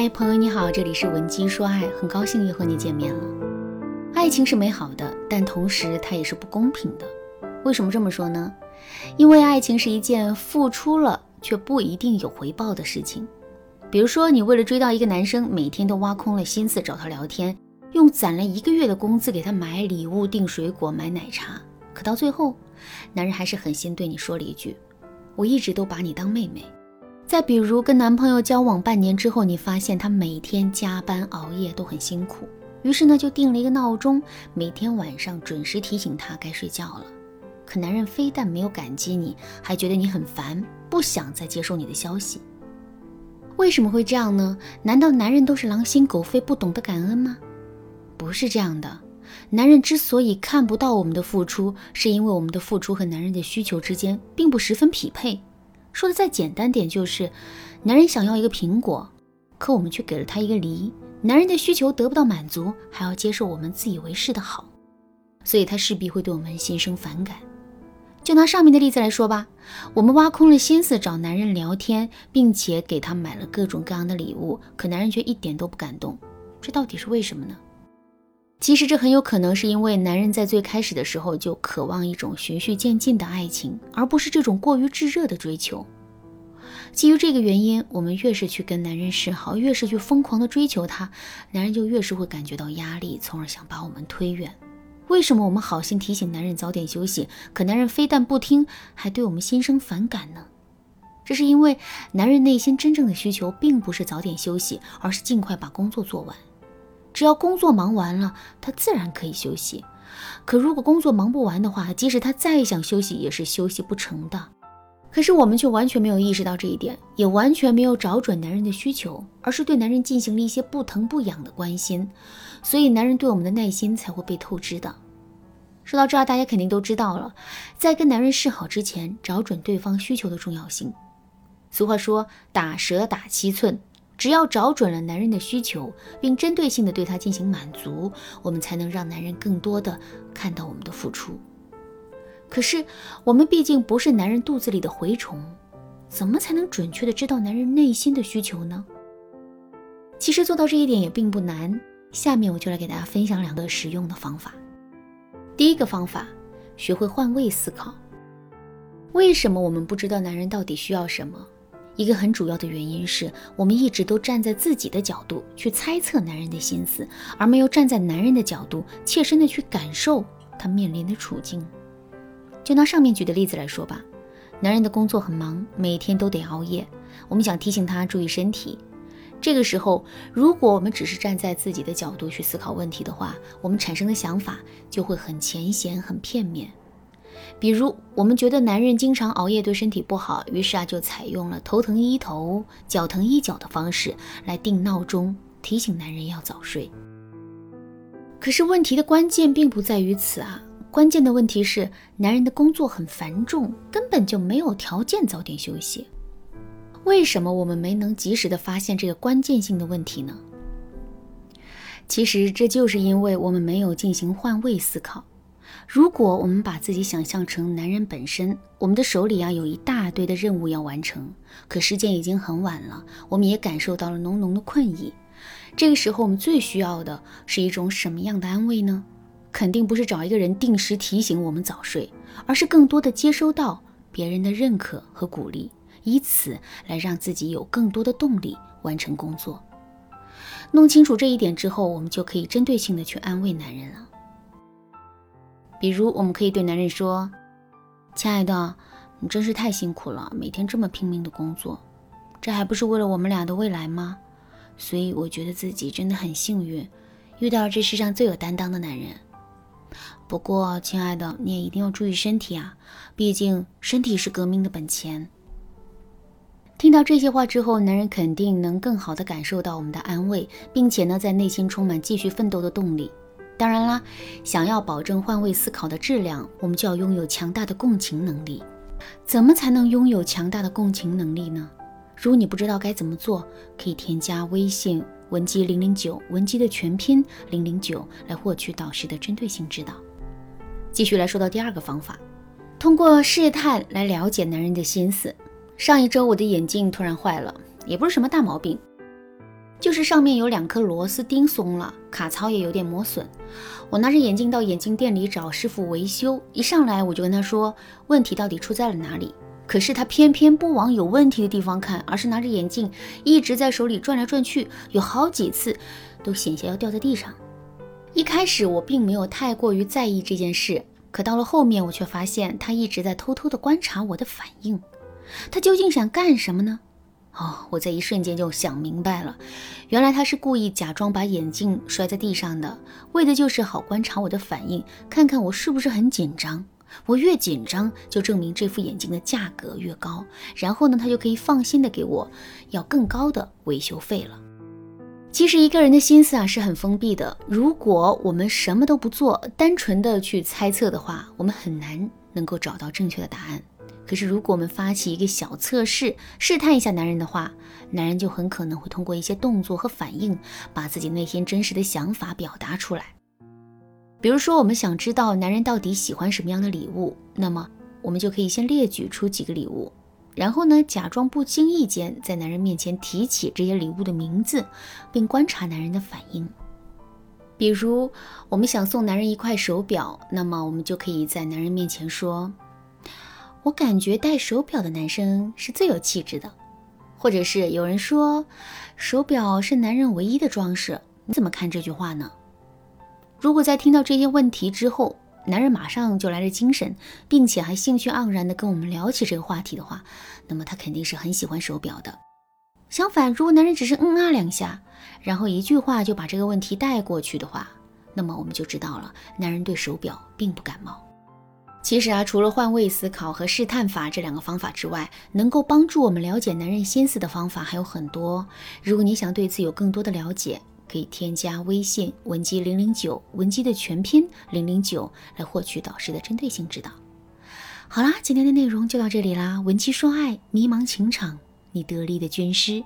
嗨，朋友你好，这里是文姬说爱，很高兴又和你见面了。爱情是美好的，但同时它也是不公平的。为什么这么说呢？因为爱情是一件付出了却不一定有回报的事情。比如说，你为了追到一个男生，每天都挖空了心思找他聊天，用攒了一个月的工资给他买礼物、订水果、买奶茶，可到最后，男人还是狠心对你说了一句：“我一直都把你当妹妹。”再比如，跟男朋友交往半年之后，你发现他每天加班熬夜都很辛苦，于是呢就定了一个闹钟，每天晚上准时提醒他该睡觉了。可男人非但没有感激你，还觉得你很烦，不想再接受你的消息。为什么会这样呢？难道男人都是狼心狗肺，不懂得感恩吗？不是这样的。男人之所以看不到我们的付出，是因为我们的付出和男人的需求之间并不十分匹配。说的再简单点，就是男人想要一个苹果，可我们却给了他一个梨。男人的需求得不到满足，还要接受我们自以为是的好，所以他势必会对我们心生反感。就拿上面的例子来说吧，我们挖空了心思找男人聊天，并且给他买了各种各样的礼物，可男人却一点都不感动，这到底是为什么呢？其实这很有可能是因为男人在最开始的时候就渴望一种循序渐进的爱情，而不是这种过于炙热的追求。基于这个原因，我们越是去跟男人示好，越是去疯狂的追求他，男人就越是会感觉到压力，从而想把我们推远。为什么我们好心提醒男人早点休息，可男人非但不听，还对我们心生反感呢？这是因为男人内心真正的需求并不是早点休息，而是尽快把工作做完。只要工作忙完了，他自然可以休息。可如果工作忙不完的话，即使他再想休息，也是休息不成的。可是我们却完全没有意识到这一点，也完全没有找准男人的需求，而是对男人进行了一些不疼不痒的关心，所以男人对我们的耐心才会被透支的。说到这儿，大家肯定都知道了，在跟男人示好之前，找准对方需求的重要性。俗话说，打蛇打七寸。只要找准了男人的需求，并针对性的对他进行满足，我们才能让男人更多的看到我们的付出。可是我们毕竟不是男人肚子里的蛔虫，怎么才能准确的知道男人内心的需求呢？其实做到这一点也并不难。下面我就来给大家分享两个实用的方法。第一个方法，学会换位思考。为什么我们不知道男人到底需要什么？一个很主要的原因是我们一直都站在自己的角度去猜测男人的心思，而没有站在男人的角度切身的去感受他面临的处境。就拿上面举的例子来说吧，男人的工作很忙，每天都得熬夜，我们想提醒他注意身体。这个时候，如果我们只是站在自己的角度去思考问题的话，我们产生的想法就会很浅显、很片面。比如，我们觉得男人经常熬夜对身体不好，于是啊，就采用了头疼医头、脚疼医脚的方式来定闹钟，提醒男人要早睡。可是问题的关键并不在于此啊，关键的问题是男人的工作很繁重，根本就没有条件早点休息。为什么我们没能及时的发现这个关键性的问题呢？其实这就是因为我们没有进行换位思考。如果我们把自己想象成男人本身，我们的手里啊有一大堆的任务要完成，可时间已经很晚了，我们也感受到了浓浓的困意。这个时候，我们最需要的是一种什么样的安慰呢？肯定不是找一个人定时提醒我们早睡，而是更多的接收到别人的认可和鼓励，以此来让自己有更多的动力完成工作。弄清楚这一点之后，我们就可以针对性的去安慰男人了。比如，我们可以对男人说：“亲爱的，你真是太辛苦了，每天这么拼命的工作，这还不是为了我们俩的未来吗？所以我觉得自己真的很幸运，遇到了这世上最有担当的男人。不过，亲爱的，你也一定要注意身体啊，毕竟身体是革命的本钱。”听到这些话之后，男人肯定能更好的感受到我们的安慰，并且呢，在内心充满继续奋斗的动力。当然啦，想要保证换位思考的质量，我们就要拥有强大的共情能力。怎么才能拥有强大的共情能力呢？如果你不知道该怎么做，可以添加微信文姬零零九，文姬的全拼零零九，来获取导师的针对性指导。继续来说到第二个方法，通过试探来了解男人的心思。上一周我的眼镜突然坏了，也不是什么大毛病。就是上面有两颗螺丝钉松了，卡槽也有点磨损。我拿着眼镜到眼镜店里找师傅维修，一上来我就跟他说问题到底出在了哪里。可是他偏偏不往有问题的地方看，而是拿着眼镜一直在手里转来转去，有好几次都险些要掉在地上。一开始我并没有太过于在意这件事，可到了后面我却发现他一直在偷偷的观察我的反应。他究竟想干什么呢？哦，我在一瞬间就想明白了，原来他是故意假装把眼镜摔在地上的，为的就是好观察我的反应，看看我是不是很紧张。我越紧张，就证明这副眼镜的价格越高，然后呢，他就可以放心的给我要更高的维修费了。其实一个人的心思啊是很封闭的，如果我们什么都不做，单纯的去猜测的话，我们很难能够找到正确的答案。可是如果我们发起一个小测试，试探一下男人的话，男人就很可能会通过一些动作和反应，把自己内心真实的想法表达出来。比如说，我们想知道男人到底喜欢什么样的礼物，那么我们就可以先列举出几个礼物，然后呢，假装不经意间在男人面前提起这些礼物的名字，并观察男人的反应。比如，我们想送男人一块手表，那么我们就可以在男人面前说：“我感觉戴手表的男生是最有气质的。”或者是有人说：“手表是男人唯一的装饰。”你怎么看这句话呢？如果在听到这些问题之后，男人马上就来了精神，并且还兴趣盎然地跟我们聊起这个话题的话，那么他肯定是很喜欢手表的。相反，如果男人只是嗯啊两下，然后一句话就把这个问题带过去的话，那么我们就知道了，男人对手表并不感冒。其实啊，除了换位思考和试探法这两个方法之外，能够帮助我们了解男人心思的方法还有很多。如果你想对此有更多的了解，可以添加微信文姬零零九，文姬的全拼零零九，来获取导师的针对性指导。好啦，今天的内容就到这里啦。文姬说爱，迷茫情场，你得力的军师。